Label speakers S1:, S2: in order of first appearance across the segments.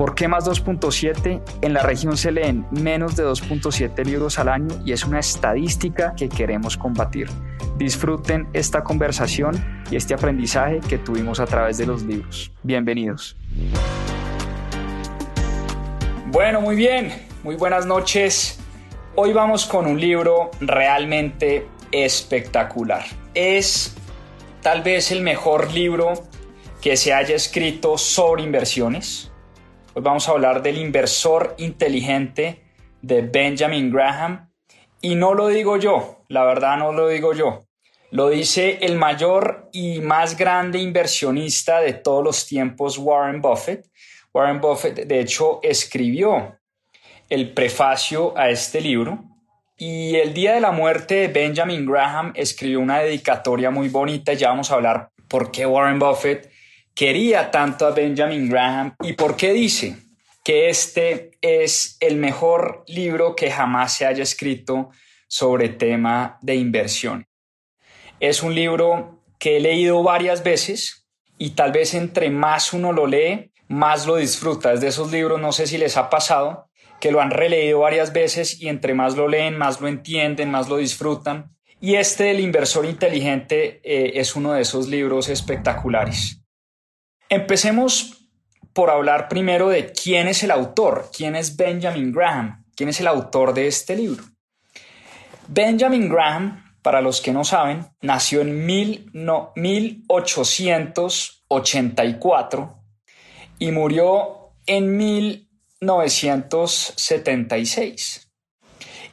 S1: ¿Por qué más 2.7? En la región se leen menos de 2.7 libros al año y es una estadística que queremos combatir. Disfruten esta conversación y este aprendizaje que tuvimos a través de los libros. Bienvenidos. Bueno, muy bien, muy buenas noches. Hoy vamos con un libro realmente espectacular. Es tal vez el mejor libro que se haya escrito sobre inversiones. Hoy vamos a hablar del inversor inteligente de Benjamin Graham. Y no lo digo yo, la verdad no lo digo yo. Lo dice el mayor y más grande inversionista de todos los tiempos, Warren Buffett. Warren Buffett, de hecho, escribió el prefacio a este libro. Y el día de la muerte de Benjamin Graham escribió una dedicatoria muy bonita. Ya vamos a hablar por qué Warren Buffett quería tanto a Benjamin Graham y por qué dice que este es el mejor libro que jamás se haya escrito sobre tema de inversión. Es un libro que he leído varias veces y tal vez entre más uno lo lee, más lo disfruta. Es de esos libros, no sé si les ha pasado, que lo han releído varias veces y entre más lo leen, más lo entienden, más lo disfrutan. Y este del inversor inteligente eh, es uno de esos libros espectaculares. Empecemos por hablar primero de quién es el autor, quién es Benjamin Graham, quién es el autor de este libro. Benjamin Graham para los que no saben, nació en 1884 y murió en 1976.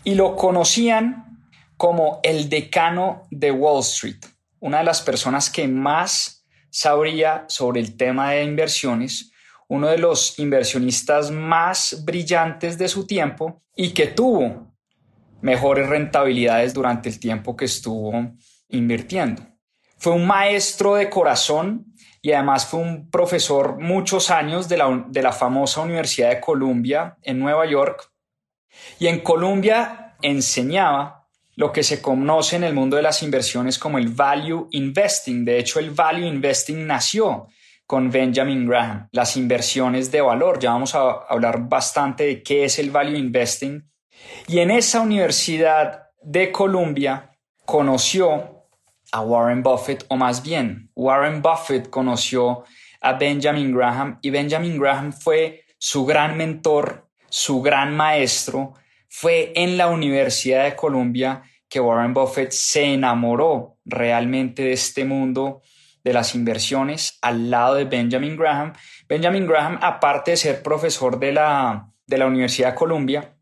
S1: Y lo conocían como el decano de Wall Street, una de las personas que más sabría sobre el tema de inversiones, uno de los inversionistas más brillantes de su tiempo y que tuvo mejores rentabilidades durante el tiempo que estuvo invirtiendo. Fue un maestro de corazón y además fue un profesor muchos años de la, de la famosa Universidad de Columbia en Nueva York. Y en Columbia enseñaba lo que se conoce en el mundo de las inversiones como el value investing. De hecho, el value investing nació con Benjamin Graham, las inversiones de valor. Ya vamos a hablar bastante de qué es el value investing y en esa Universidad de Columbia conoció a Warren Buffett, o más bien, Warren Buffett conoció a Benjamin Graham y Benjamin Graham fue su gran mentor, su gran maestro. Fue en la Universidad de Columbia que Warren Buffett se enamoró realmente de este mundo de las inversiones al lado de Benjamin Graham. Benjamin Graham, aparte de ser profesor de la, de la Universidad de Columbia,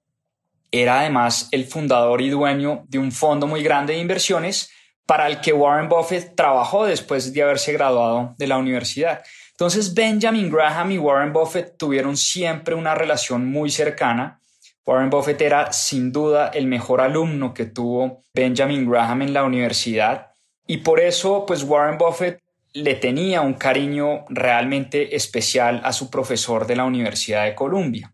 S1: era además el fundador y dueño de un fondo muy grande de inversiones para el que Warren Buffett trabajó después de haberse graduado de la universidad. Entonces Benjamin Graham y Warren Buffett tuvieron siempre una relación muy cercana. Warren Buffett era sin duda el mejor alumno que tuvo Benjamin Graham en la universidad y por eso pues Warren Buffett le tenía un cariño realmente especial a su profesor de la Universidad de Columbia.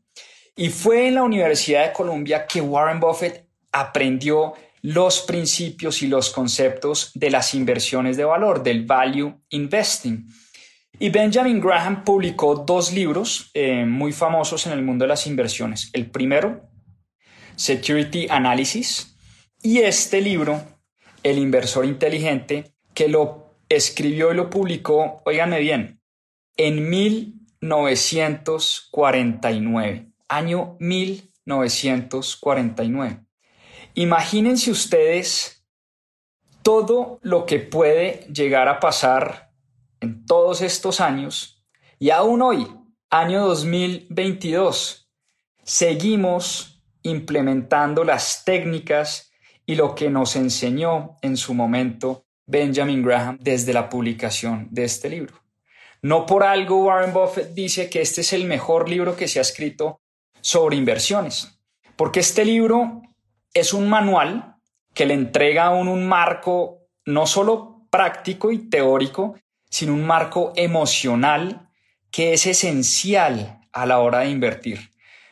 S1: Y fue en la Universidad de Columbia que Warren Buffett aprendió los principios y los conceptos de las inversiones de valor, del value investing. Y Benjamin Graham publicó dos libros eh, muy famosos en el mundo de las inversiones. El primero, Security Analysis, y este libro, El inversor inteligente, que lo escribió y lo publicó, oíganme bien, en 1949 año 1949. Imagínense ustedes todo lo que puede llegar a pasar en todos estos años y aún hoy, año 2022, seguimos implementando las técnicas y lo que nos enseñó en su momento Benjamin Graham desde la publicación de este libro. No por algo Warren Buffett dice que este es el mejor libro que se ha escrito sobre inversiones, porque este libro es un manual que le entrega a uno un marco no solo práctico y teórico, sino un marco emocional que es esencial a la hora de invertir.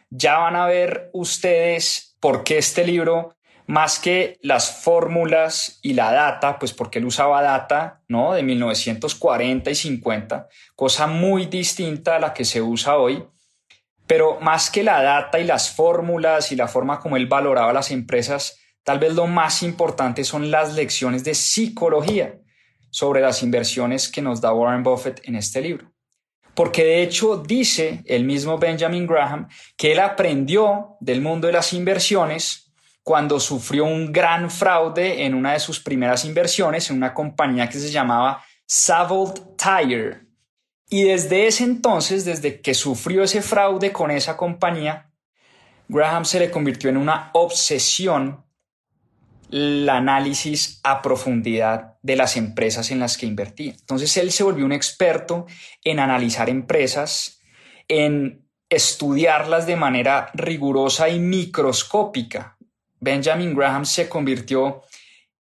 S1: Ya van a ver ustedes por qué este libro, más que las fórmulas y la data, pues porque él usaba data, ¿no? De 1940 y 50, cosa muy distinta a la que se usa hoy. Pero más que la data y las fórmulas y la forma como él valoraba las empresas, tal vez lo más importante son las lecciones de psicología sobre las inversiones que nos da Warren Buffett en este libro. Porque de hecho dice el mismo Benjamin Graham que él aprendió del mundo de las inversiones cuando sufrió un gran fraude en una de sus primeras inversiones en una compañía que se llamaba Savold Tire. Y desde ese entonces, desde que sufrió ese fraude con esa compañía, Graham se le convirtió en una obsesión el análisis a profundidad de las empresas en las que invertía. Entonces él se volvió un experto en analizar empresas, en estudiarlas de manera rigurosa y microscópica. Benjamin Graham se convirtió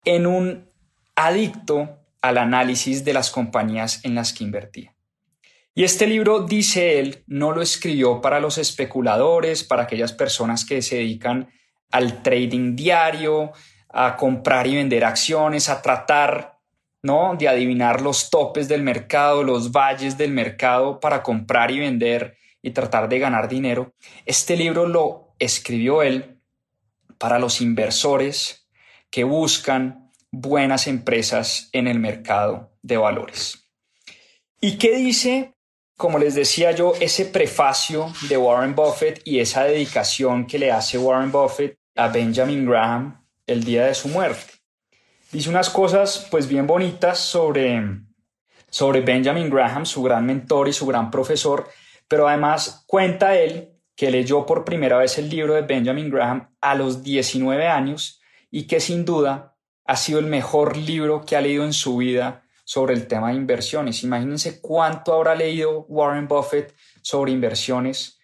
S1: en un adicto al análisis de las compañías en las que invertía. Y este libro, dice él, no lo escribió para los especuladores, para aquellas personas que se dedican al trading diario, a comprar y vender acciones, a tratar ¿no? de adivinar los topes del mercado, los valles del mercado para comprar y vender y tratar de ganar dinero. Este libro lo escribió él para los inversores que buscan buenas empresas en el mercado de valores. ¿Y qué dice, como les decía yo, ese prefacio de Warren Buffett y esa dedicación que le hace Warren Buffett a Benjamin Graham el día de su muerte. Dice unas cosas pues bien bonitas sobre, sobre Benjamin Graham, su gran mentor y su gran profesor, pero además cuenta él que leyó por primera vez el libro de Benjamin Graham a los 19 años y que sin duda ha sido el mejor libro que ha leído en su vida sobre el tema de inversiones. Imagínense cuánto habrá leído Warren Buffett sobre inversiones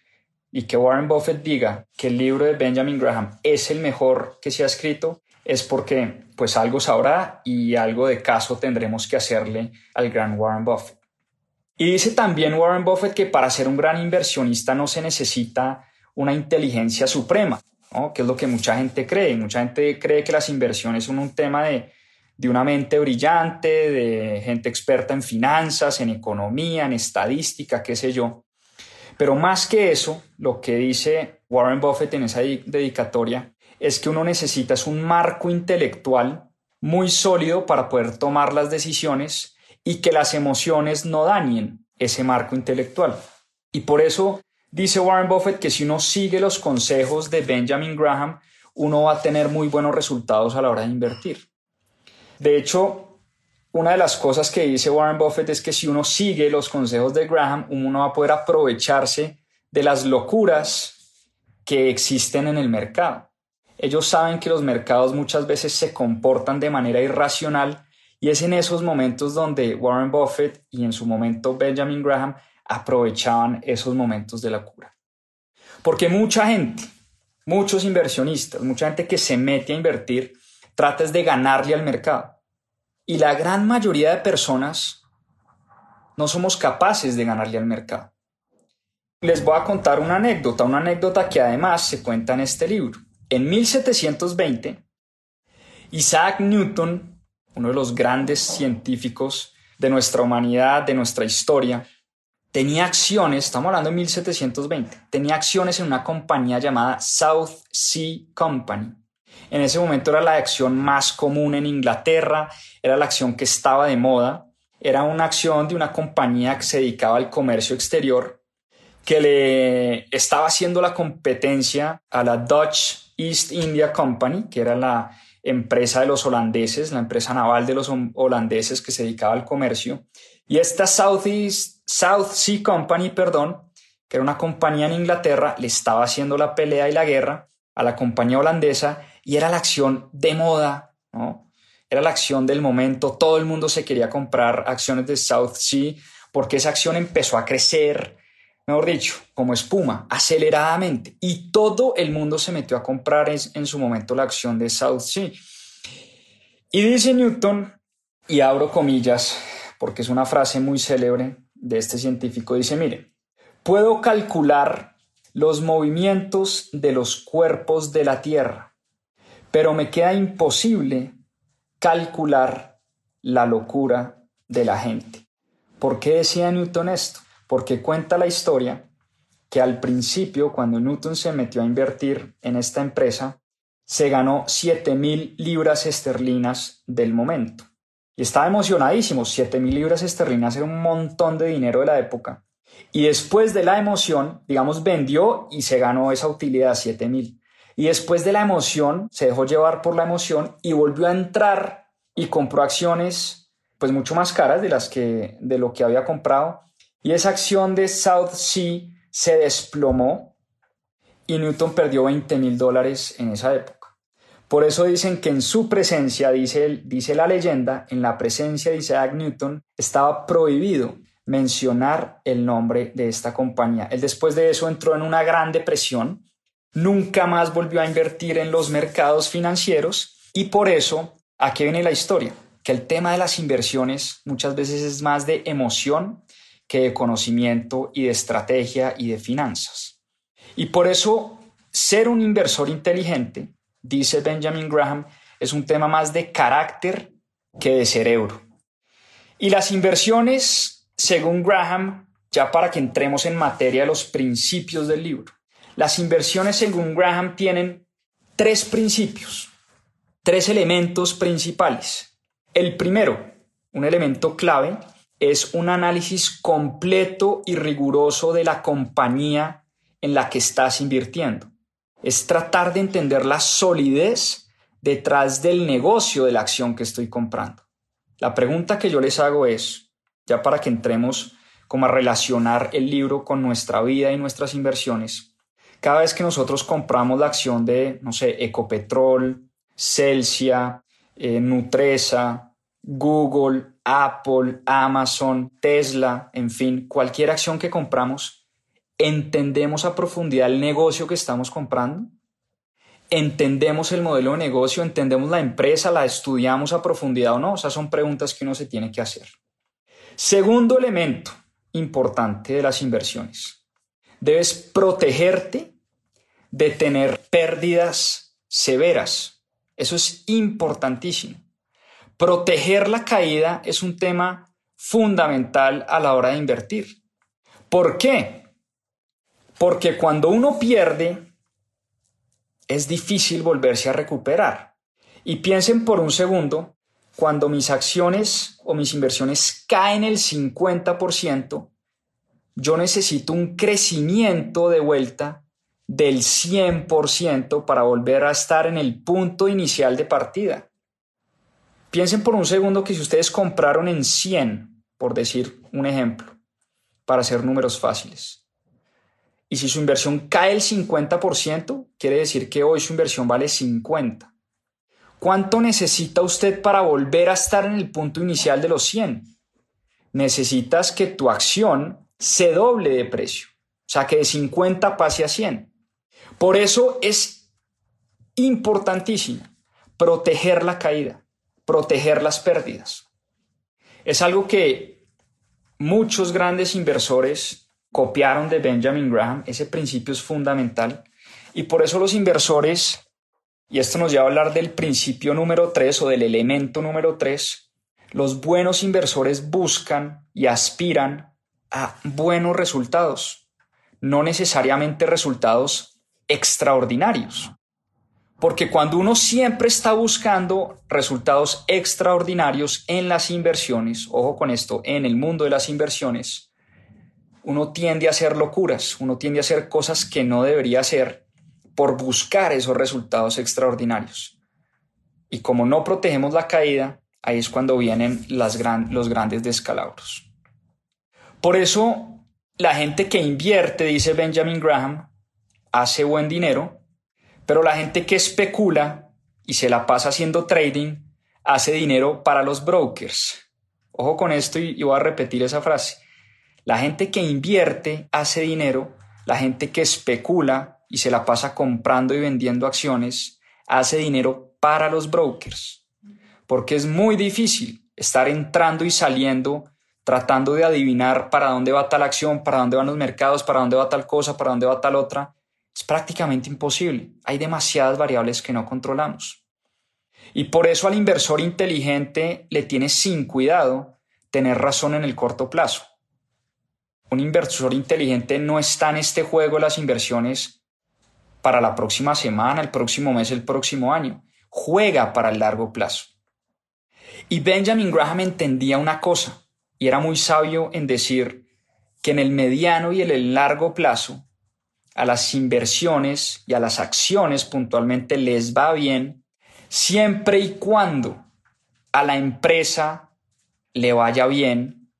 S1: y que Warren Buffett diga que el libro de Benjamin Graham es el mejor que se ha escrito es porque pues algo sabrá y algo de caso tendremos que hacerle al gran Warren Buffett. Y dice también Warren Buffett que para ser un gran inversionista no se necesita una inteligencia suprema, que es lo que mucha gente cree. Mucha gente cree que las inversiones son un tema de, de una mente brillante, de gente experta en finanzas, en economía, en estadística, qué sé yo. Pero más que eso, lo que dice Warren Buffett en esa dedicatoria es que uno necesita un marco intelectual muy sólido para poder tomar las decisiones y que las emociones no dañen ese marco intelectual. Y por eso dice Warren Buffett que si uno sigue los consejos de Benjamin Graham, uno va a tener muy buenos resultados a la hora de invertir. De hecho, una de las cosas que dice Warren Buffett es que si uno sigue los consejos de Graham, uno va a poder aprovecharse de las locuras que existen en el mercado. Ellos saben que los mercados muchas veces se comportan de manera irracional y es en esos momentos donde Warren Buffett y en su momento Benjamin Graham aprovechaban esos momentos de locura. Porque mucha gente, muchos inversionistas, mucha gente que se mete a invertir, trata de ganarle al mercado y la gran mayoría de personas no somos capaces de ganarle al mercado. Les voy a contar una anécdota, una anécdota que además se cuenta en este libro. En 1720, Isaac Newton, uno de los grandes científicos de nuestra humanidad, de nuestra historia, tenía acciones, estamos hablando de 1720, tenía acciones en una compañía llamada South Sea Company. En ese momento era la acción más común en Inglaterra, era la acción que estaba de moda, era una acción de una compañía que se dedicaba al comercio exterior, que le estaba haciendo la competencia a la Dutch East India Company, que era la empresa de los holandeses, la empresa naval de los holandeses que se dedicaba al comercio. Y esta South, Sea Company, perdón, que era una compañía en Inglaterra, le estaba haciendo la pelea y la guerra a la compañía holandesa y era la acción de moda, ¿no? Era la acción del momento, todo el mundo se quería comprar acciones de South Sea porque esa acción empezó a crecer, mejor dicho, como espuma, aceleradamente, y todo el mundo se metió a comprar en, su momento la acción de South Sea. Y dice Newton y abro comillas porque es una frase muy célebre de este científico. Dice, mire, puedo calcular los movimientos de los cuerpos de la Tierra, pero me queda imposible calcular la locura de la gente. ¿Por qué decía Newton esto? Porque cuenta la historia que al principio, cuando Newton se metió a invertir en esta empresa, se ganó 7 mil libras esterlinas del momento. Y estaba emocionadísimo, 7 mil libras esterlinas era un montón de dinero de la época. Y después de la emoción, digamos, vendió y se ganó esa utilidad, 7 mil. Y después de la emoción, se dejó llevar por la emoción y volvió a entrar y compró acciones pues mucho más caras de las que de lo que había comprado y esa acción de South Sea se desplomó y Newton perdió 20 mil dólares en esa época. Por eso dicen que en su presencia, dice, dice la leyenda, en la presencia de Isaac Newton estaba prohibido mencionar el nombre de esta compañía. Él después de eso entró en una gran depresión, nunca más volvió a invertir en los mercados financieros y por eso aquí viene la historia, que el tema de las inversiones muchas veces es más de emoción que de conocimiento y de estrategia y de finanzas. Y por eso ser un inversor inteligente, dice Benjamin Graham, es un tema más de carácter que de cerebro. Y las inversiones según Graham, ya para que entremos en materia de los principios del libro, las inversiones según Graham tienen tres principios, tres elementos principales. El primero, un elemento clave, es un análisis completo y riguroso de la compañía en la que estás invirtiendo. Es tratar de entender la solidez detrás del negocio de la acción que estoy comprando. La pregunta que yo les hago es, ya para que entremos como a relacionar el libro con nuestra vida y nuestras inversiones. Cada vez que nosotros compramos la acción de, no sé, Ecopetrol, Celsia, eh, Nutresa, Google, Apple, Amazon, Tesla, en fin, cualquier acción que compramos, ¿entendemos a profundidad el negocio que estamos comprando? ¿Entendemos el modelo de negocio? ¿Entendemos la empresa? ¿La estudiamos a profundidad o no? Esas son preguntas que uno se tiene que hacer. Segundo elemento importante de las inversiones. Debes protegerte de tener pérdidas severas. Eso es importantísimo. Proteger la caída es un tema fundamental a la hora de invertir. ¿Por qué? Porque cuando uno pierde, es difícil volverse a recuperar. Y piensen por un segundo cuando mis acciones o mis inversiones caen el 50%, yo necesito un crecimiento de vuelta del 100% para volver a estar en el punto inicial de partida. Piensen por un segundo que si ustedes compraron en 100, por decir un ejemplo, para hacer números fáciles, y si su inversión cae el 50%, quiere decir que hoy su inversión vale 50. ¿Cuánto necesita usted para volver a estar en el punto inicial de los 100? Necesitas que tu acción se doble de precio, o sea, que de 50 pase a 100. Por eso es importantísimo proteger la caída, proteger las pérdidas. Es algo que muchos grandes inversores copiaron de Benjamin Graham, ese principio es fundamental, y por eso los inversores y esto nos lleva a hablar del principio número 3 o del elemento número 3. Los buenos inversores buscan y aspiran a buenos resultados, no necesariamente resultados extraordinarios. Porque cuando uno siempre está buscando resultados extraordinarios en las inversiones, ojo con esto, en el mundo de las inversiones, uno tiende a hacer locuras, uno tiende a hacer cosas que no debería hacer por buscar esos resultados extraordinarios. Y como no protegemos la caída, ahí es cuando vienen los grandes descalabros. Por eso, la gente que invierte, dice Benjamin Graham, hace buen dinero, pero la gente que especula y se la pasa haciendo trading, hace dinero para los brokers. Ojo con esto y, voy a repetir esa frase. La gente que invierte hace dinero, la gente que especula y se la pasa comprando y vendiendo acciones, hace dinero para los brokers. Porque es muy difícil, estar entrando y saliendo, tratando de adivinar para dónde va tal acción, para dónde van los mercados, para dónde va tal cosa, para dónde va tal otra, es prácticamente imposible. Hay demasiadas variables que no controlamos. Y por eso al inversor inteligente le tiene sin cuidado tener razón en el corto plazo. Un inversor inteligente no está en este juego las inversiones para la próxima semana, el próximo mes, el próximo año. Juega para el largo plazo. Y Benjamin Graham entendía una cosa, y era muy sabio en decir que en el mediano y en el largo plazo a las inversiones y a las acciones puntualmente les va bien siempre y cuando a la empresa le vaya bien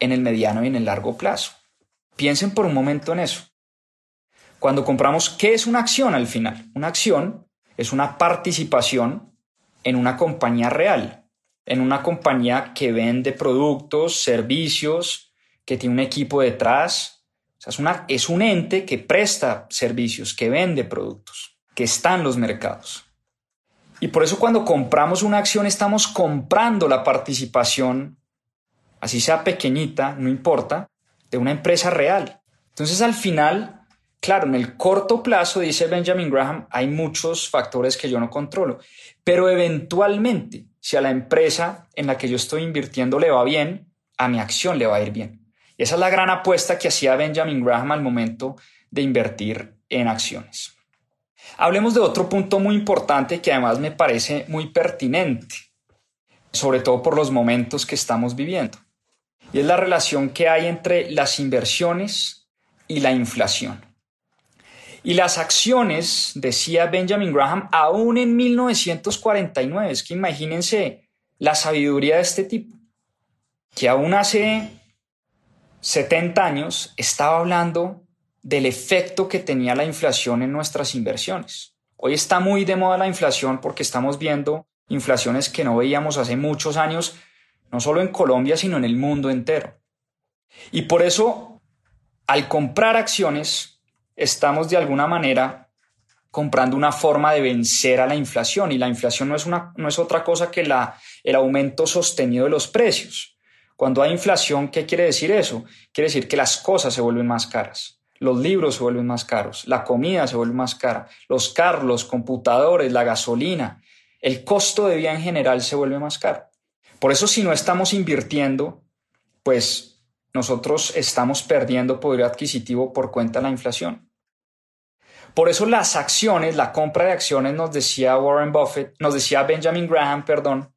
S1: en el mediano y en el largo plazo. Piensen por un momento en eso. Cuando compramos, ¿qué es una acción al final? Una acción es una participación en una compañía real, en una compañía que vende productos, servicios, que tiene un equipo detrás. Es, una, es un ente que presta servicios, que vende productos, que está en los mercados. Y por eso cuando compramos una acción estamos comprando la participación, así sea pequeñita, no importa, de una empresa real. Entonces al final, claro, en el corto plazo, dice Benjamin Graham, hay muchos factores que yo no controlo, pero eventualmente, si a la empresa en la que yo estoy invirtiendo le va bien, a mi acción le va a ir bien. Esa es la gran apuesta que hacía Benjamin Graham al momento de invertir en acciones. Hablemos de otro punto muy importante que además me parece muy pertinente, sobre todo por los momentos que estamos viviendo, y es la relación que hay entre las inversiones y la inflación. Y las acciones, decía Benjamin Graham, aún en 1949, es que imagínense la sabiduría de este tipo, que aún hace 70 años estaba hablando del efecto que tenía la inflación en nuestras inversiones. Hoy está muy de moda la inflación porque estamos viendo inflaciones que no veíamos hace muchos años, no solo en Colombia, sino en el mundo entero. Y por eso, al comprar acciones, estamos de alguna manera comprando una forma de vencer a la inflación y la inflación no es, una, no es otra cosa que la, el aumento sostenido de los precios. Cuando hay inflación, ¿qué quiere decir eso? Quiere decir que las cosas se vuelven más caras los libros se vuelven más caros, la comida se vuelve más cara, los carros, los computadores, la gasolina, el costo de vida en general se vuelve más caro. Por eso si no estamos invirtiendo, pues nosotros estamos perdiendo poder adquisitivo por cuenta de la inflación. Por eso las acciones, la compra de acciones, nos decía Warren Buffett, nos decía Benjamin Graham, perdón,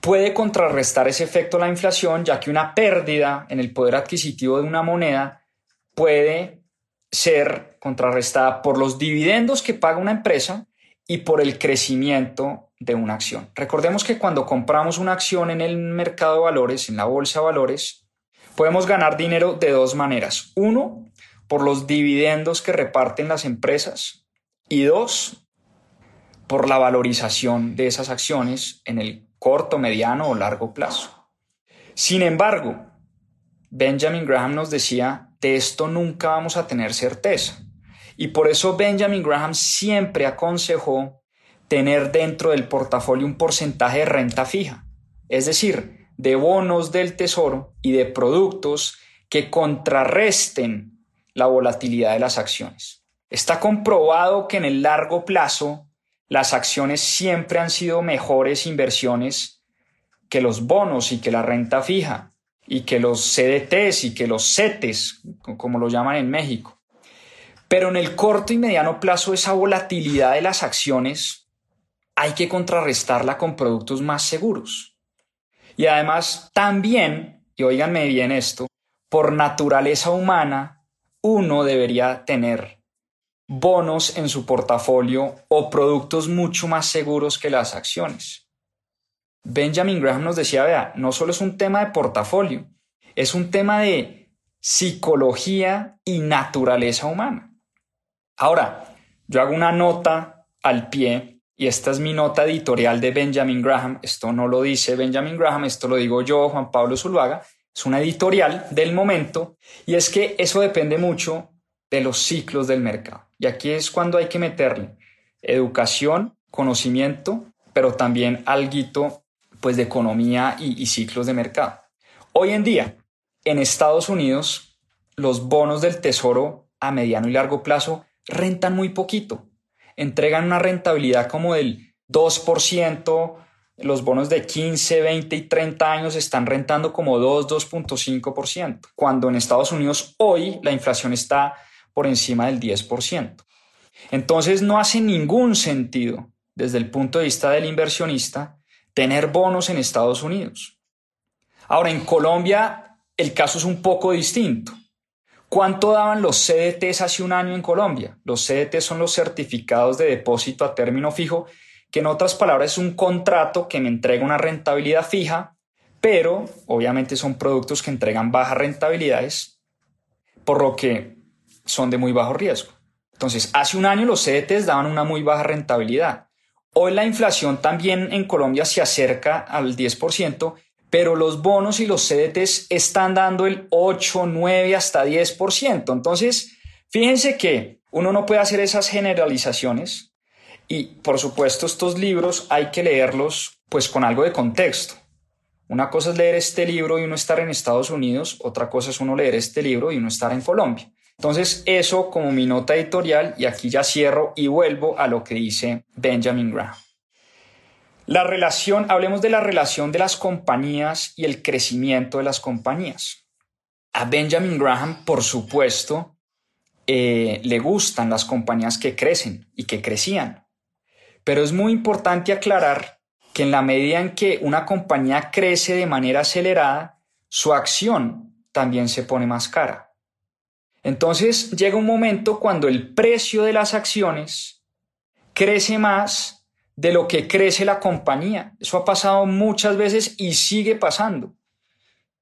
S1: puede contrarrestar ese efecto la inflación, ya que una pérdida en el poder adquisitivo de una moneda puede ser contrarrestada por los dividendos que paga una empresa y por el crecimiento de una acción. Recordemos que cuando compramos una acción en el mercado de valores, en la bolsa de valores, podemos ganar dinero de dos maneras. Uno, por los dividendos que reparten las empresas y dos, por la valorización de esas acciones en el corto, mediano o largo plazo. Sin embargo, Benjamin Graham nos decía de esto nunca vamos a tener certeza. Y por eso Benjamin Graham siempre aconsejó tener dentro del portafolio un porcentaje de renta fija, es decir, de bonos del tesoro y de productos que contrarresten la volatilidad de las acciones. Está comprobado que en el largo plazo las acciones siempre han sido mejores inversiones que los bonos y que la renta fija y que los CDTs y que los CETES, como lo llaman en México. Pero en el corto y mediano plazo esa volatilidad de las acciones hay que contrarrestarla con productos más seguros. Y además también, y oíganme bien esto, por naturaleza humana, uno debería tener bonos en su portafolio o productos mucho más seguros que las acciones. Benjamin Graham nos decía, vea, no solo es un tema de portafolio, es un tema de psicología y naturaleza humana. Ahora, yo hago una nota al pie y esta es mi nota editorial de Benjamin Graham. Esto no lo dice Benjamin Graham, esto lo digo yo, Juan Pablo Zuluaga. Es una editorial del momento y es que eso depende mucho de los ciclos del mercado. Y aquí es cuando hay que meterle educación, conocimiento, pero también algo pues de economía y, y ciclos de mercado. Hoy en día, en Estados Unidos, los bonos del tesoro a mediano y largo plazo rentan muy poquito. Entregan una rentabilidad como del 2%, los bonos de 15, 20 y 30 años están rentando como 2, 2.5%, cuando en Estados Unidos hoy la inflación está por encima del 10%. Entonces no hace ningún sentido desde el punto de vista del inversionista tener bonos en Estados Unidos. Ahora, en Colombia el caso es un poco distinto. ¿Cuánto daban los CDTs hace un año en Colombia? Los CDTs son los certificados de depósito a término fijo que en otras palabras es un contrato que me entrega una rentabilidad fija, pero obviamente son productos que entregan bajas rentabilidades, por lo que son de muy bajo riesgo. Entonces, hace un año los CDTs daban una muy baja rentabilidad. Hoy la inflación también en Colombia se acerca al 10%, pero los bonos y los CDTs están dando el 8, 9 hasta 10%. Entonces, fíjense que uno no puede hacer esas generalizaciones y por supuesto estos libros hay que leerlos pues con algo de contexto. Una cosa es leer este libro y uno estar en Estados Unidos, otra cosa es uno leer este libro y uno estar en Colombia. Entonces eso como mi nota editorial y aquí ya cierro y vuelvo a lo que dice Benjamin Graham. La relación, hablemos de la relación de las compañías y el crecimiento de las compañías. A Benjamin Graham, por supuesto, eh, le gustan las compañías que crecen y que crecían. Pero es muy importante aclarar que en la medida en que una compañía crece de manera acelerada, su acción también se pone más cara. Entonces llega un momento cuando el precio de las acciones crece más de lo que crece la compañía. Eso ha pasado muchas veces y sigue pasando.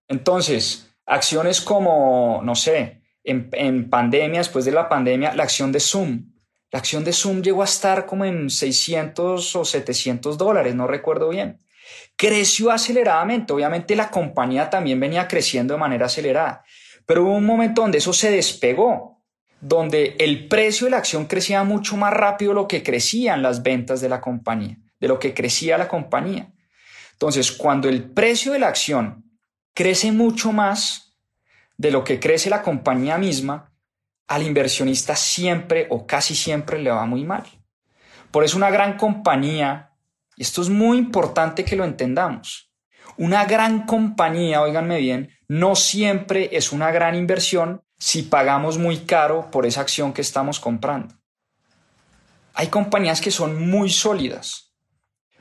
S1: Entonces, acciones como, no sé, en, en pandemia, después de la pandemia, la acción de Zoom la acción de Zoom llegó a estar como en 600 o 700 dólares, no recuerdo bien. Creció aceleradamente, obviamente la compañía también venía creciendo de manera acelerada, pero hubo un momento donde eso se despegó, donde el precio de la acción crecía mucho más rápido de lo que crecían las ventas de la compañía, de lo que crecía la compañía. Entonces, cuando el precio de la acción crece mucho más de lo que crece la compañía misma, al inversionista siempre o casi siempre le va muy mal. Por eso una gran compañía, y esto es muy importante que lo entendamos, una gran compañía, oíganme bien, no siempre es una gran inversión si pagamos muy caro por esa acción que estamos comprando. Hay compañías que son muy sólidas,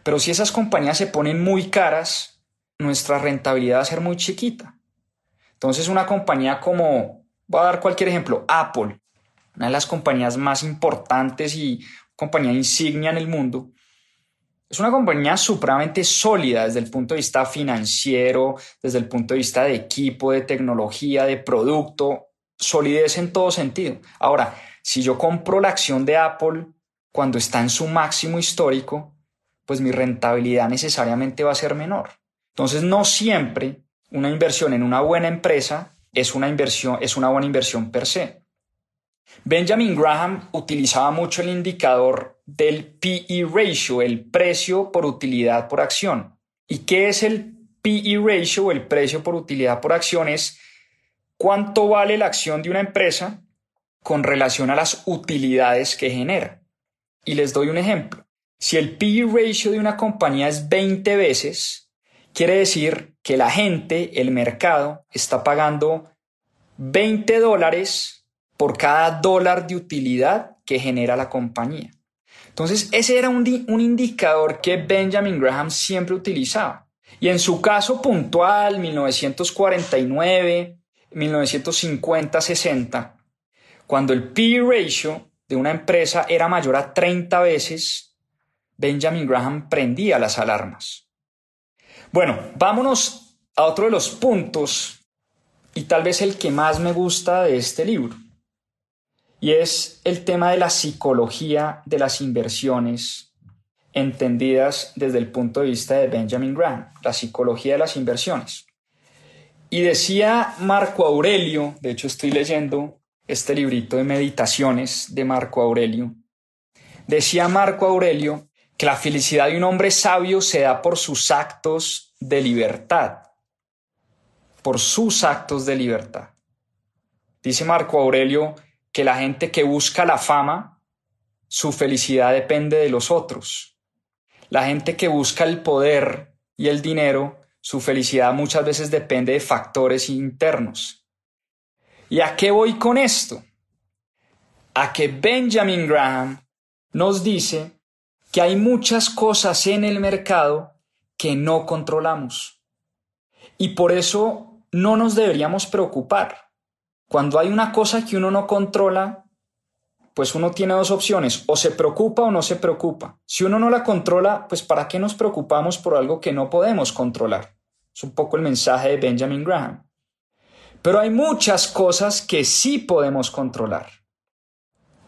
S1: pero si esas compañías se ponen muy caras, nuestra rentabilidad va a ser muy chiquita. Entonces una compañía como Voy a dar cualquier ejemplo. Apple, una de las compañías más importantes y compañía insignia en el mundo. Es una compañía supremamente sólida desde el punto de vista financiero, desde el punto de vista de equipo, de tecnología, de producto, solidez en todo sentido. Ahora, si yo compro la acción de Apple cuando está en su máximo histórico, pues mi rentabilidad necesariamente va a ser menor. Entonces, no siempre una inversión en una buena empresa es una inversión, es una buena inversión per se. Benjamin Graham utilizaba mucho el indicador del PE ratio, el precio por utilidad por acción. ¿Y qué es el PE ratio el precio por utilidad por acción? Es cuánto vale la acción de una empresa con relación a las utilidades que genera. Y les doy un ejemplo. Si el PE ratio de una compañía es 20 veces, Quiere decir que la gente, el mercado, está pagando 20 dólares por cada dólar de utilidad que genera la compañía. Entonces, ese era un, indicador que Benjamin Graham siempre utilizaba. Y en su caso puntual, 1949, 1950, 60, cuando el P ratio de una empresa era mayor a 30 veces, Benjamin Graham prendía las alarmas. Bueno, vámonos a otro de los puntos y tal vez el que más me gusta de este libro. Y es el tema de la psicología de las inversiones entendidas desde el punto de vista de Benjamin Graham, la psicología de las inversiones. Y decía Marco Aurelio, de hecho estoy leyendo este librito de meditaciones de Marco Aurelio, decía Marco Aurelio que la felicidad de un hombre sabio se da por sus actos de libertad, por sus actos de libertad. Dice Marco Aurelio que la gente que busca la fama, su felicidad depende de los otros. La gente que busca el poder y el dinero, su felicidad muchas veces depende de factores internos. ¿Y a qué voy con esto? A que Benjamin Graham nos dice que hay muchas cosas en el mercado que no controlamos. Y por eso no nos deberíamos preocupar. Cuando hay una cosa que uno no controla, pues uno tiene dos opciones, o se preocupa o no se preocupa. Si uno no la controla, pues ¿para qué nos preocupamos por algo que no podemos controlar? Es un poco el mensaje de Benjamin Graham. Pero hay muchas cosas que sí podemos controlar.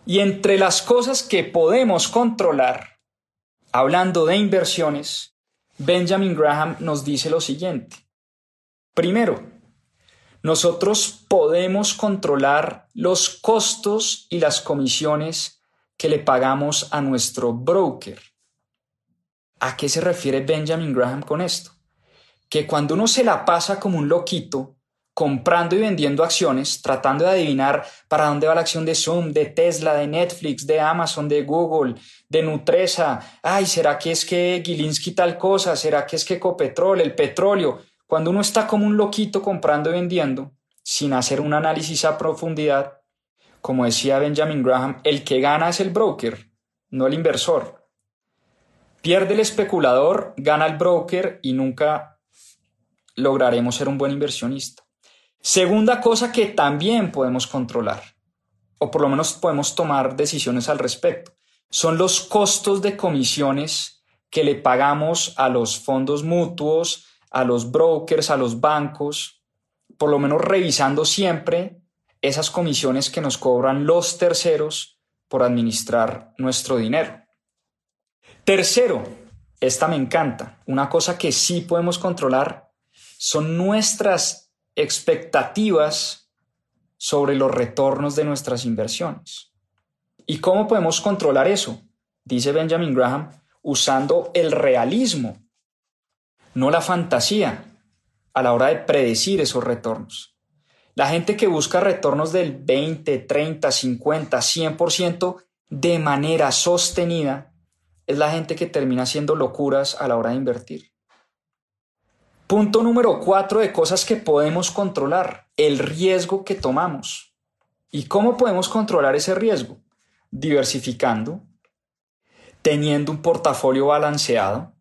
S1: Y entre las cosas que podemos controlar Hablando de inversiones, Benjamin Graham nos dice lo siguiente. Primero, nosotros podemos controlar los costos y las comisiones que le pagamos a nuestro broker. ¿A qué se refiere Benjamin Graham con esto? Que cuando uno se la pasa como un loquito, comprando y vendiendo acciones, tratando de adivinar para dónde va la acción de Zoom, de Tesla, de Netflix, de Amazon, de Google, de Nutresa. Ay, ¿será que es que Gilinski tal cosa? ¿Será que es que Ecopetrol, el petróleo? Cuando uno está como un loquito comprando y vendiendo, sin hacer un análisis a profundidad, como decía Benjamin Graham, el que gana es el broker, no el inversor. Pierde el especulador, gana el broker y nunca lograremos ser un buen inversionista. Segunda cosa que también podemos controlar, o por lo menos podemos tomar decisiones al respecto, son los costos de comisiones que le pagamos a los fondos mutuos, a los brokers, a los bancos, por lo menos revisando siempre esas comisiones que nos cobran los terceros por administrar nuestro dinero. Tercero, esta me encanta, una cosa que sí podemos controlar son nuestras expectativas sobre los retornos de nuestras inversiones. ¿Y cómo podemos controlar eso? Dice Benjamin Graham, usando el realismo, no la fantasía, a la hora de predecir esos retornos. La gente que busca retornos del 20, 30, 50, 100% de manera sostenida es la gente que termina haciendo locuras a la hora de invertir. Punto número cuatro de cosas que podemos controlar, el riesgo que tomamos. ¿Y cómo podemos controlar ese riesgo? Diversificando, teniendo un portafolio balanceado,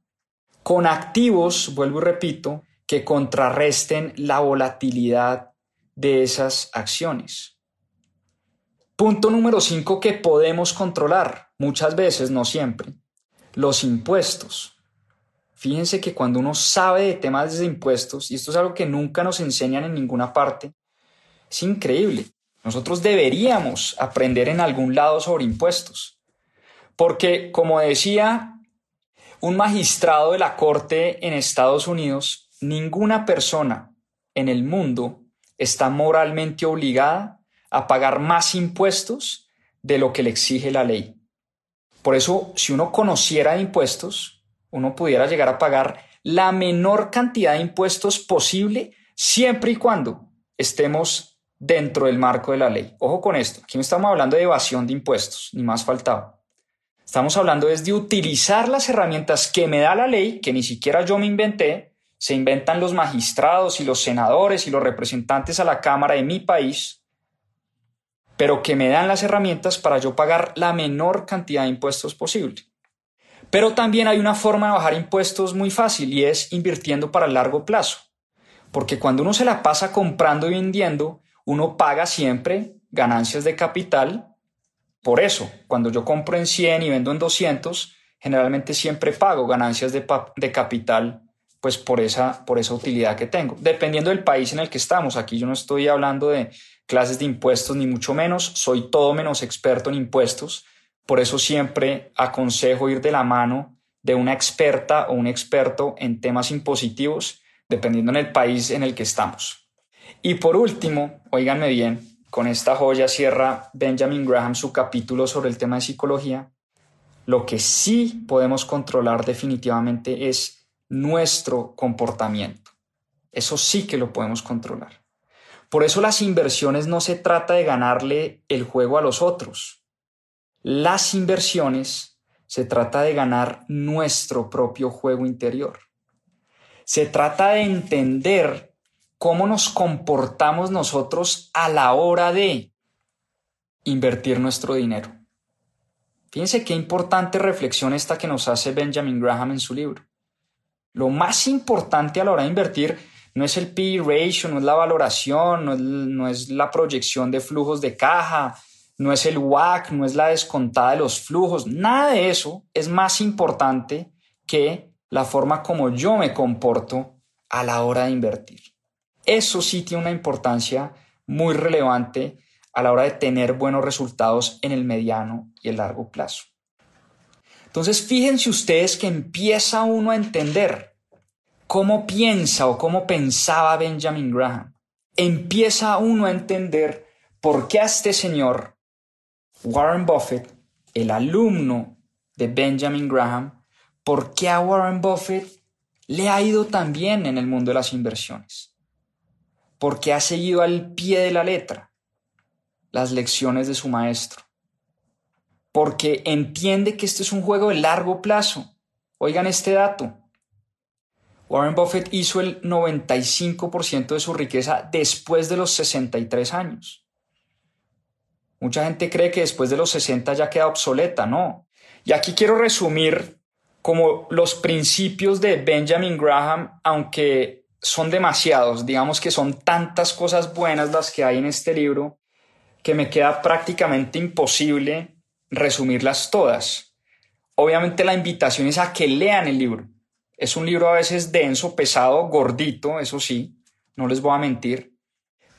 S1: con activos, vuelvo y repito, que contrarresten la volatilidad de esas acciones. Punto número cinco que podemos controlar, muchas veces, no siempre, los impuestos. Fíjense que cuando uno sabe de temas de impuestos, y esto es algo que nunca nos enseñan en ninguna parte, es increíble. Nosotros deberíamos aprender en algún lado sobre impuestos. Porque, como decía un magistrado de la Corte en Estados Unidos, ninguna persona en el mundo está moralmente obligada a pagar más impuestos de lo que le exige la ley. Por eso, si uno conociera impuestos, uno pudiera llegar a pagar la menor cantidad de impuestos posible siempre y cuando estemos dentro del marco de la ley. Ojo con esto, aquí no estamos hablando de evasión de impuestos, ni más faltaba. Estamos hablando de utilizar las herramientas que me da la ley, que ni siquiera yo me inventé, se inventan los magistrados y los senadores y los representantes a la Cámara de mi país, pero que me dan las herramientas para yo pagar la menor cantidad de impuestos posible. Pero también hay una forma de bajar impuestos muy fácil y es invirtiendo para el largo plazo. Porque cuando uno se la pasa comprando y vendiendo, uno paga siempre ganancias de capital. Por eso, cuando yo compro en 100 y vendo en 200, generalmente siempre pago ganancias de, de capital pues por esa, por esa utilidad que tengo. Dependiendo del país en el que estamos, aquí yo no estoy hablando de clases de impuestos ni mucho menos, soy todo menos experto en impuestos, por eso siempre aconsejo ir de la mano de una experta o un experto en temas impositivos, dependiendo en el país en el que estamos. Y por último, oíganme bien, con esta joya cierra Benjamin Graham su capítulo sobre el tema de psicología. Lo que sí podemos controlar definitivamente es nuestro comportamiento. Eso sí que lo podemos controlar. Por eso las inversiones no se trata de ganarle el juego a los otros. Las inversiones se trata de ganar nuestro propio juego interior. Se trata de entender cómo nos comportamos nosotros a la hora de invertir nuestro dinero. Fíjense qué importante reflexión esta que nos hace Benjamin Graham en su libro. Lo más importante a la hora de invertir no es el P ratio, no es la valoración, no es, no es la proyección de flujos de caja, no es el WAC, no es la descontada de los flujos, nada de eso es más importante que la forma como yo me comporto a la hora de invertir. Eso sí tiene una importancia muy relevante a la hora de tener buenos resultados en el mediano y el largo plazo. Entonces, fíjense ustedes que empieza uno a entender cómo piensa o cómo pensaba Benjamin Graham. Empieza uno a entender por qué a este señor, Warren Buffett, el alumno de Benjamin Graham, por qué a Warren Buffett le ha ido tan bien en el mundo de las inversiones. Porque ha seguido al pie de la letra las lecciones de su maestro. Porque entiende que este es un juego de largo plazo. Oigan este dato. Warren Buffett hizo el 95% de su riqueza después de los 63 años. Mucha gente cree que después de los 60 ya queda obsoleta, no. Y aquí quiero resumir como los principios de Benjamin Graham, aunque son demasiados, digamos que son tantas cosas buenas las que hay en este libro, que me queda prácticamente imposible resumirlas todas. Obviamente la invitación es a que lean el libro. Es un libro a veces denso, pesado, gordito, eso sí, no les voy a mentir,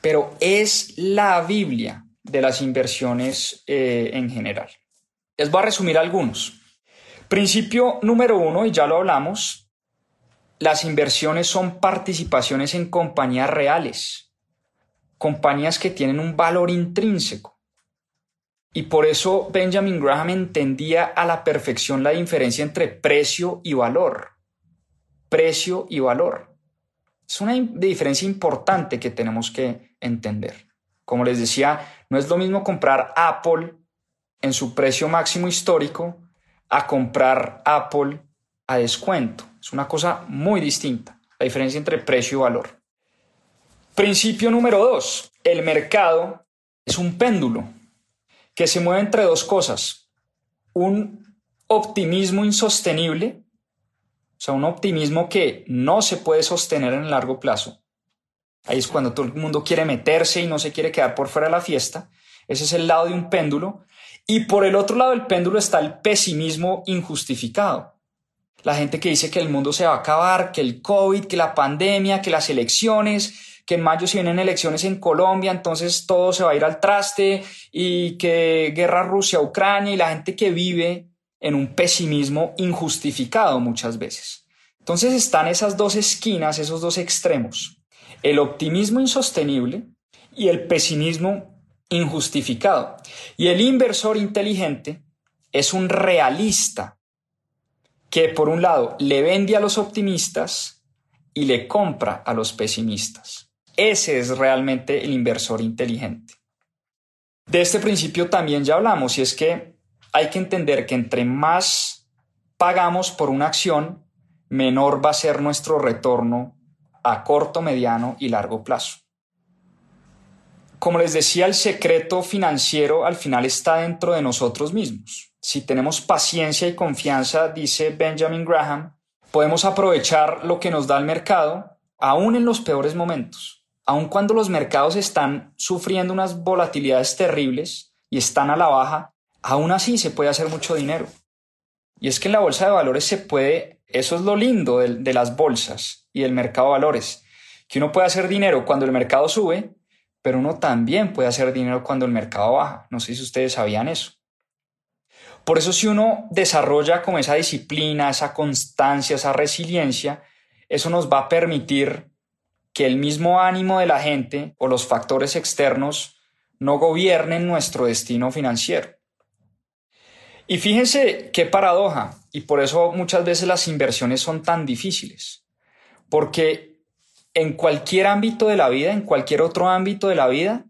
S1: pero es la Biblia de las inversiones eh, en general. Les voy a resumir algunos. Principio número uno, y ya lo hablamos, las inversiones son participaciones en compañías reales compañías que tienen un valor intrínseco. Y por eso Benjamin Graham entendía a la perfección la diferencia entre precio y valor. Precio y valor. Es una diferencia importante que tenemos que entender. Como les decía, no es lo mismo comprar Apple en su precio máximo histórico a comprar Apple a descuento. Es una cosa muy distinta, la diferencia entre precio y valor. Principio número dos, el mercado es un péndulo que se mueve entre dos cosas. Un optimismo insostenible, o sea, un optimismo que no se puede sostener en el largo plazo. Ahí es cuando todo el mundo quiere meterse y no se quiere quedar por fuera de la fiesta. Ese es el lado de un péndulo. Y por el otro lado del péndulo está el pesimismo injustificado. La gente que dice que el mundo se va a acabar, que el COVID, que la pandemia, que las elecciones, que en mayo se vienen elecciones en Colombia, entonces todo se va a ir al traste y que guerra Rusia-Ucrania y la gente que vive en un pesimismo injustificado muchas veces. Entonces están esas dos esquinas, esos dos extremos, el optimismo insostenible y el pesimismo injustificado. Y el inversor inteligente es un realista que por un lado le vende a los optimistas y le compra a los pesimistas. Ese es realmente el inversor inteligente. De este principio también ya hablamos y es que hay que entender que entre más pagamos por una acción, menor va a ser nuestro retorno a corto, mediano y largo plazo. Como les decía, el secreto financiero al final está dentro de nosotros mismos. Si tenemos paciencia y confianza, dice Benjamin Graham, podemos aprovechar lo que nos da el mercado, aún en los peores momentos aun cuando los mercados están sufriendo unas volatilidades terribles y están a la baja, aún así se puede hacer mucho dinero. Y es que en la bolsa de valores se puede, eso es lo lindo de, de las bolsas y del mercado de valores, que uno puede hacer dinero cuando el mercado sube, pero uno también puede hacer dinero cuando el mercado baja. No sé si ustedes sabían eso. Por eso si uno desarrolla como esa disciplina, esa constancia, esa resiliencia, eso nos va a permitir que el mismo ánimo de la gente o los factores externos no gobiernen nuestro destino financiero. Y fíjense qué paradoja, y por eso muchas veces las inversiones son tan difíciles, porque en cualquier ámbito de la vida, en cualquier otro ámbito de la vida,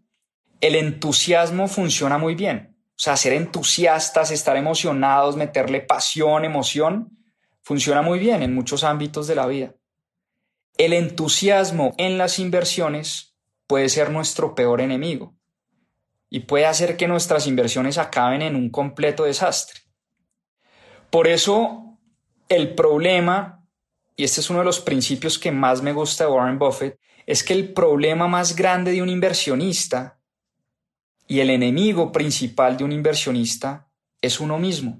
S1: el entusiasmo funciona muy bien. O sea, ser entusiastas, estar emocionados, meterle pasión, emoción, funciona muy bien en muchos ámbitos de la vida. El entusiasmo en las inversiones puede ser nuestro peor enemigo y puede hacer que nuestras inversiones acaben en un completo desastre. Por eso, el problema, y este es uno de los principios que más me gusta de Warren Buffett, es que el problema más grande de un inversionista y el enemigo principal de un inversionista es uno mismo.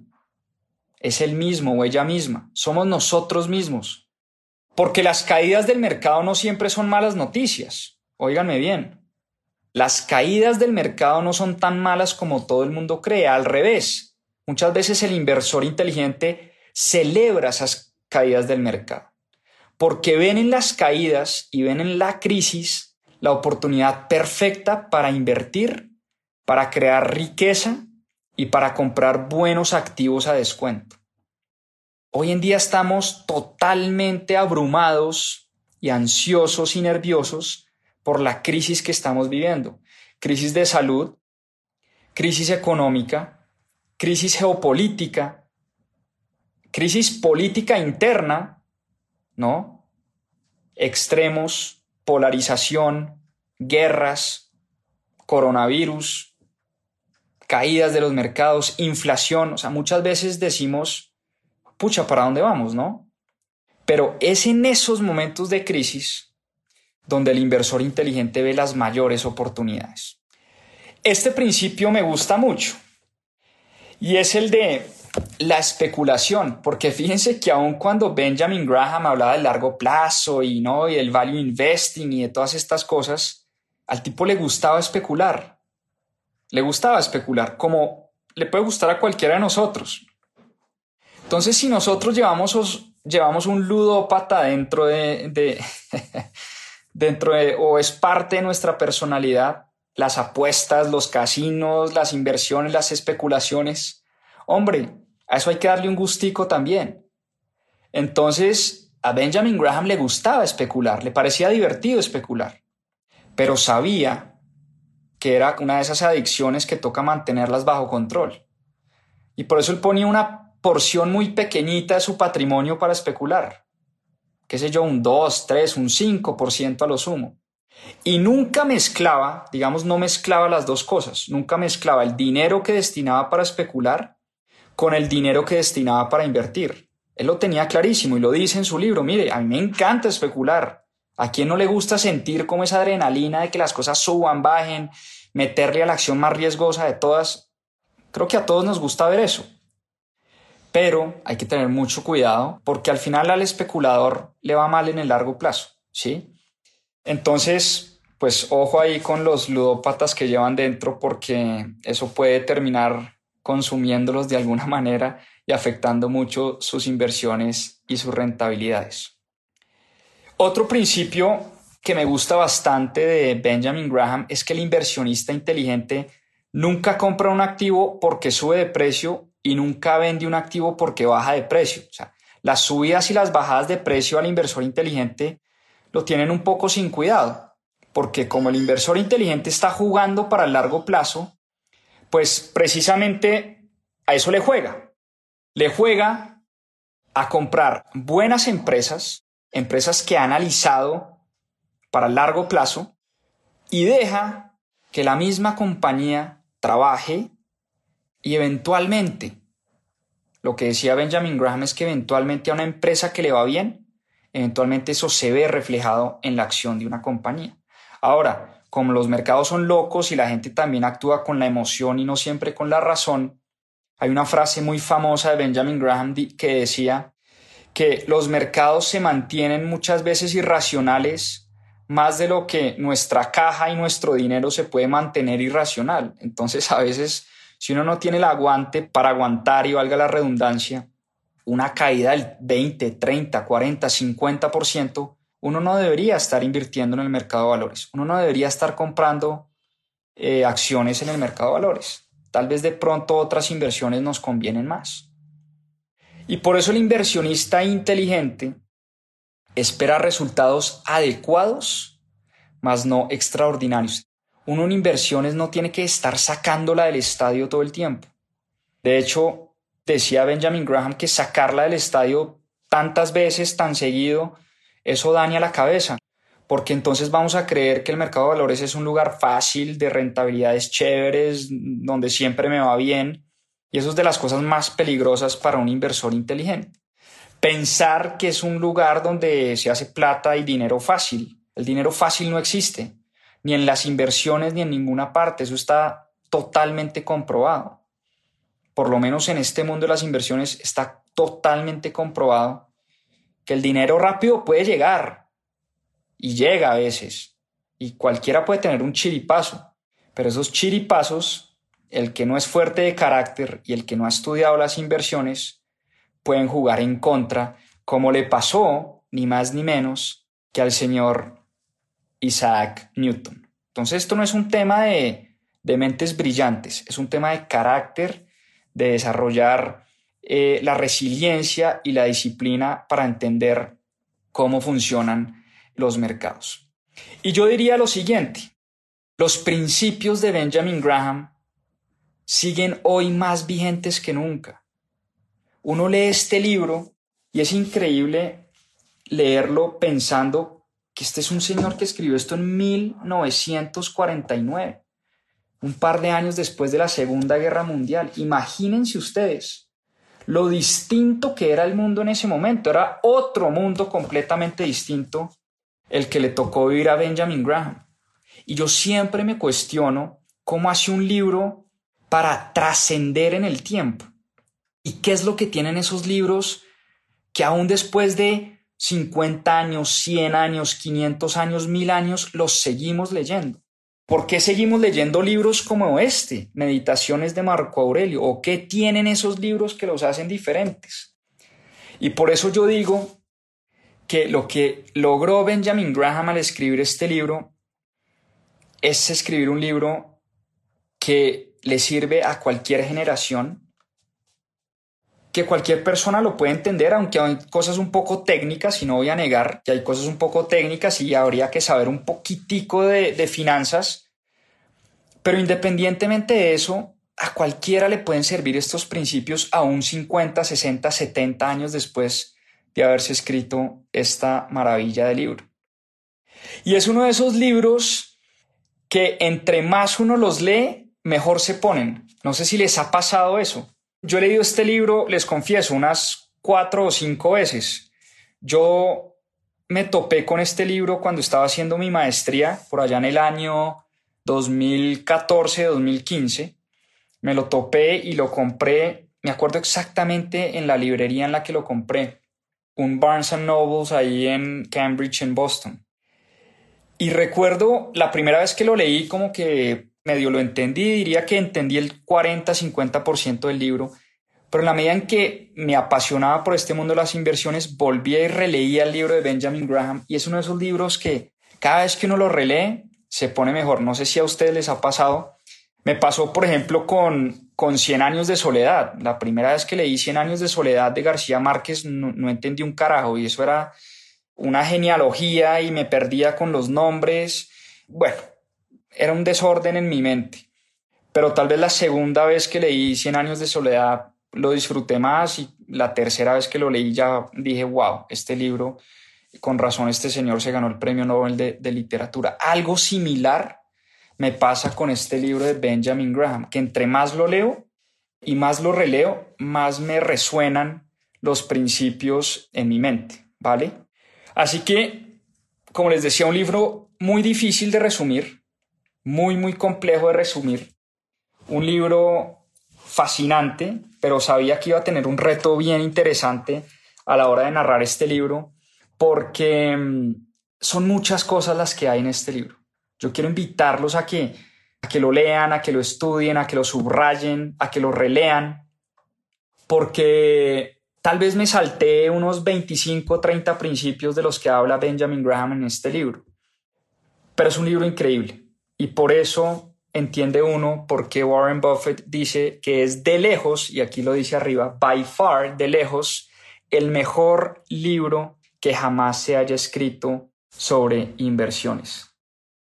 S1: Es el mismo o ella misma. Somos nosotros mismos. Porque las caídas del mercado no siempre son malas noticias. Óiganme bien. Las caídas del mercado no son tan malas como todo el mundo cree. Al revés. Muchas veces el inversor inteligente celebra esas caídas del mercado. Porque ven en las caídas y ven en la crisis la oportunidad perfecta para invertir para crear riqueza y para comprar buenos activos a descuento. Hoy en día estamos totalmente abrumados y ansiosos y nerviosos por la crisis que estamos viviendo. Crisis de salud, crisis económica, crisis geopolítica, crisis política interna, ¿no? Extremos, polarización, guerras, coronavirus, caídas de los mercados, inflación, o sea, muchas veces decimos, pucha, ¿para dónde vamos, no? Pero es en esos momentos de crisis donde el inversor inteligente ve las mayores oportunidades. Este principio me gusta mucho y es el de la especulación, porque fíjense que aun cuando Benjamin Graham hablaba del largo plazo y no y el value investing y de todas estas cosas, al tipo le gustaba especular le gustaba especular, como le puede gustar a cualquiera de nosotros. Entonces, si nosotros llevamos, un ludópata dentro de, de dentro de, o es parte de nuestra personalidad, las apuestas, los casinos, las inversiones, las especulaciones, hombre, a eso hay que darle un gustico también. Entonces, a Benjamin Graham le gustaba especular, le parecía divertido especular, pero sabía que era una de esas adicciones que toca mantenerlas bajo control. Y por eso él ponía una porción muy pequeñita de su patrimonio para especular. Qué sé yo, un 2, 3, un 5% a lo sumo. Y nunca mezclaba, digamos, no mezclaba las dos cosas. Nunca mezclaba el dinero que destinaba para especular con el dinero que destinaba para invertir. Él lo tenía clarísimo y lo dice en su libro. Mire, a mí me encanta especular. ¿A quién no le gusta sentir como esa adrenalina de que las cosas suban, bajen, meterle a la acción más riesgosa de todas? Creo que a todos nos gusta ver eso. Pero hay que tener mucho cuidado porque al final al especulador le va mal en el largo plazo, ¿sí? Entonces, pues ojo ahí con los ludópatas que llevan dentro porque eso puede terminar consumiéndolos de alguna manera y afectando mucho sus inversiones y sus rentabilidades. Otro principio que me gusta bastante de Benjamin Graham es que el inversionista inteligente nunca compra un activo porque sube de precio y nunca vende un activo porque baja de precio. O sea, las subidas y las bajadas de precio al inversor inteligente lo tienen un poco sin cuidado, porque como el inversor inteligente está jugando para el largo plazo, pues precisamente a eso le juega. Le juega a comprar buenas empresas empresas que ha analizado para largo plazo y deja que la misma compañía trabaje y eventualmente, lo que decía Benjamin Graham es que eventualmente a una empresa que le va bien, eventualmente eso se ve reflejado en la acción de una compañía. Ahora, como los mercados son locos y la gente también actúa con la emoción y no siempre con la razón, hay una frase muy famosa de Benjamin Graham que decía que los mercados se mantienen muchas veces irracionales más de lo que nuestra caja y nuestro dinero se puede mantener irracional. Entonces a veces si uno no tiene el aguante para aguantar y valga la redundancia, una caída del 20, 30, 40, 50%, uno no debería estar invirtiendo en el mercado de valores. Uno no debería estar comprando eh, acciones en el mercado de valores. tal vez de pronto otras inversiones nos convienen más. Y por eso el inversionista inteligente espera resultados adecuados, mas no extraordinarios. Uno en inversiones no tiene que estar sacándola del estadio todo el tiempo. De hecho, decía Benjamin Graham que sacarla del estadio tantas veces, tan seguido, eso daña la cabeza, porque entonces vamos a creer que el mercado de valores es un lugar fácil, de rentabilidades chéveres, donde siempre me va bien, y eso es de las cosas más peligrosas para un inversor inteligente. Pensar que es un lugar donde se hace plata y dinero fácil. El dinero fácil no existe, ni en las inversiones ni en ninguna parte, eso está totalmente comprobado. Por lo menos en este mundo de las inversiones está totalmente comprobado que el dinero rápido puede llegar y llega a veces y cualquiera puede tener un chiripazo, pero esos chiripazos, el que no es fuerte de carácter y el que no ha estudiado las inversiones, pueden jugar en contra, como le pasó, ni más ni menos, que al señor Isaac Newton. Entonces esto no es un tema de, de mentes brillantes, es un tema de carácter, de desarrollar eh, la resiliencia y la disciplina para entender cómo funcionan los mercados. Y yo diría lo siguiente, los principios de Benjamin Graham siguen hoy más vigentes que nunca. Uno lee este libro y es increíble leerlo pensando que este es un señor que escribió esto en 1949, un par de años después de la Segunda Guerra Mundial. Imagínense ustedes lo distinto que era el mundo en ese momento. Era otro mundo completamente distinto el que le tocó vivir a Benjamin Graham. Y yo siempre me cuestiono cómo hace un libro para trascender en el tiempo. ¿Y qué es lo que tienen esos libros que aún después de 50 años, 100 años, 500 años, 1000 años, los seguimos leyendo? ¿Por qué seguimos leyendo libros como este, Meditaciones de Marco Aurelio? ¿O qué tienen esos libros que los hacen diferentes? Y por eso yo digo que lo que logró Benjamin Graham al escribir este libro es escribir un libro que le sirve a cualquier generación, que cualquier persona lo puede entender, aunque hay cosas un poco técnicas, y no voy a negar que hay cosas un poco técnicas y habría que saber un poquitico de, de finanzas, pero independientemente de eso, a cualquiera le pueden servir estos principios aún 50, 60, 70 años después de haberse escrito esta maravilla de libro. Y es uno de esos libros que entre más uno los lee, mejor se ponen. No sé si les ha pasado eso. Yo he leído este libro, les confieso, unas cuatro o cinco veces. Yo me topé con este libro cuando estaba haciendo mi maestría, por allá en el año 2014-2015. Me lo topé y lo compré, me acuerdo exactamente en la librería en la que lo compré, un Barnes Nobles ahí en Cambridge, en Boston. Y recuerdo la primera vez que lo leí como que medio lo entendí, diría que entendí el 40-50% del libro, pero en la medida en que me apasionaba por este mundo de las inversiones, volví y releía el libro de Benjamin Graham y es uno de esos libros que cada vez que uno lo relee se pone mejor. No sé si a ustedes les ha pasado. Me pasó, por ejemplo, con, con 100 años de soledad. La primera vez que leí 100 años de soledad de García Márquez no, no entendí un carajo y eso era una genealogía y me perdía con los nombres. Bueno, era un desorden en mi mente. Pero tal vez la segunda vez que leí Cien años de soledad lo disfruté más y la tercera vez que lo leí ya dije, wow, este libro, con razón este señor se ganó el premio Nobel de, de literatura. Algo similar me pasa con este libro de Benjamin Graham, que entre más lo leo y más lo releo, más me resuenan los principios en mi mente, ¿vale? Así que, como les decía, un libro muy difícil de resumir, muy, muy complejo de resumir. Un libro fascinante, pero sabía que iba a tener un reto bien interesante a la hora de narrar este libro, porque mm, son muchas cosas las que hay en este libro. Yo quiero invitarlos a que, a que lo lean, a que lo estudien, a que lo subrayen, a que lo relean, porque tal vez me salté unos 25 30 principios de los que habla Benjamin Graham en este libro. Pero es un libro increíble. Y por eso entiende uno por qué Warren Buffett dice que es de lejos, y aquí lo dice arriba, by far, de lejos, el mejor libro que jamás se haya escrito sobre inversiones.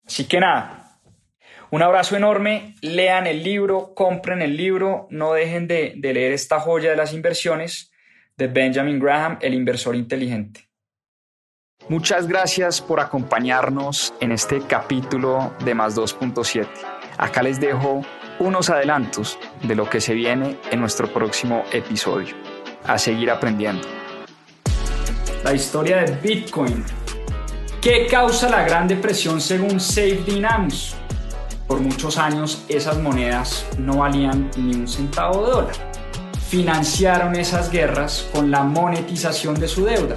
S1: Así que nada, un abrazo enorme, lean el libro, compren el libro, no dejen de, de leer esta joya de las inversiones de Benjamin Graham, el inversor inteligente. Muchas gracias por acompañarnos en este capítulo de Más 2.7. Acá les dejo unos adelantos de lo que se viene en nuestro próximo episodio. A seguir aprendiendo. La historia de Bitcoin. ¿Qué causa la Gran Depresión según Safe Dynamics? Por muchos años esas monedas no valían ni un centavo de dólar. Financiaron esas guerras con la monetización de su deuda